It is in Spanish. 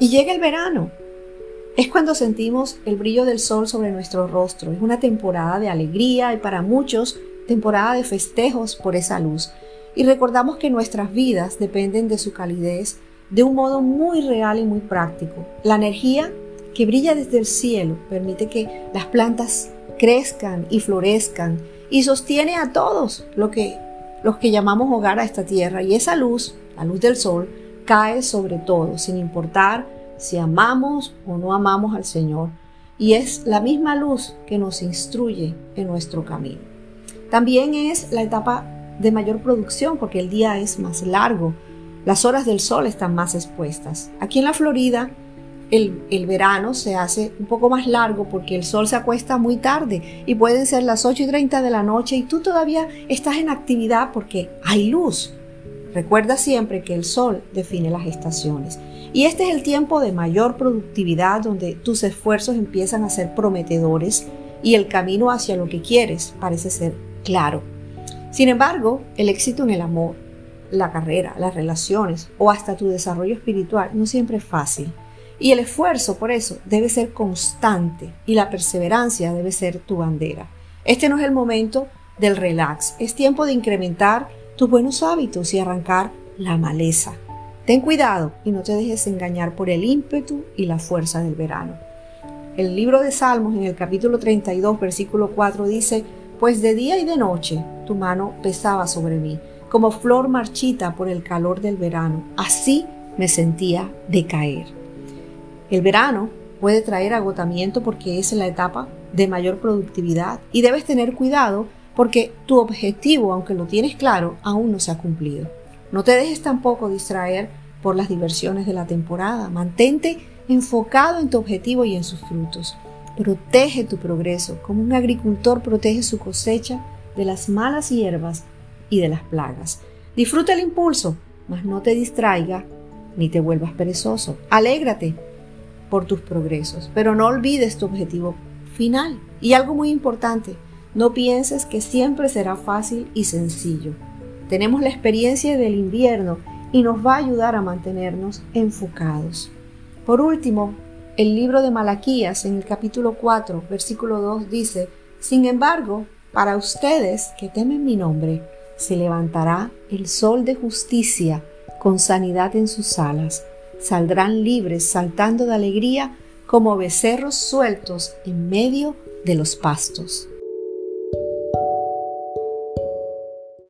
Y llega el verano. Es cuando sentimos el brillo del sol sobre nuestro rostro. Es una temporada de alegría y para muchos temporada de festejos por esa luz. Y recordamos que nuestras vidas dependen de su calidez de un modo muy real y muy práctico. La energía que brilla desde el cielo permite que las plantas crezcan y florezcan y sostiene a todos lo que, los que llamamos hogar a esta tierra. Y esa luz, la luz del sol, cae sobre todo, sin importar si amamos o no amamos al Señor. Y es la misma luz que nos instruye en nuestro camino. También es la etapa de mayor producción porque el día es más largo, las horas del sol están más expuestas. Aquí en la Florida el, el, verano se hace un poco más largo porque el sol se acuesta muy tarde y pueden ser las 8 y 30 de la noche y tú todavía estás en actividad porque hay luz. Recuerda siempre que el sol define las estaciones. Y este es el tiempo de mayor productividad donde tus esfuerzos empiezan a ser prometedores y el camino hacia lo que quieres parece ser claro. Sin embargo, el éxito en el amor, la carrera, las relaciones o hasta tu desarrollo espiritual no siempre es fácil. Y el esfuerzo por eso debe ser constante y la perseverancia debe ser tu bandera. Este no es el momento del relax, es tiempo de incrementar tus buenos hábitos y arrancar la maleza. Ten cuidado y no te dejes engañar por el ímpetu y la fuerza del verano. El libro de Salmos en el capítulo 32, versículo 4 dice, Pues de día y de noche tu mano pesaba sobre mí, como flor marchita por el calor del verano. Así me sentía decaer. El verano puede traer agotamiento porque es la etapa de mayor productividad y debes tener cuidado porque tu objetivo, aunque lo tienes claro, aún no se ha cumplido. No te dejes tampoco distraer por las diversiones de la temporada. Mantente enfocado en tu objetivo y en sus frutos. Protege tu progreso, como un agricultor protege su cosecha de las malas hierbas y de las plagas. Disfruta el impulso, mas no te distraiga ni te vuelvas perezoso. Alégrate por tus progresos, pero no olvides tu objetivo final. Y algo muy importante, no pienses que siempre será fácil y sencillo. Tenemos la experiencia del invierno y nos va a ayudar a mantenernos enfocados. Por último, el libro de Malaquías en el capítulo 4, versículo 2 dice, Sin embargo, para ustedes que temen mi nombre, se levantará el sol de justicia con sanidad en sus alas. Saldrán libres saltando de alegría como becerros sueltos en medio de los pastos.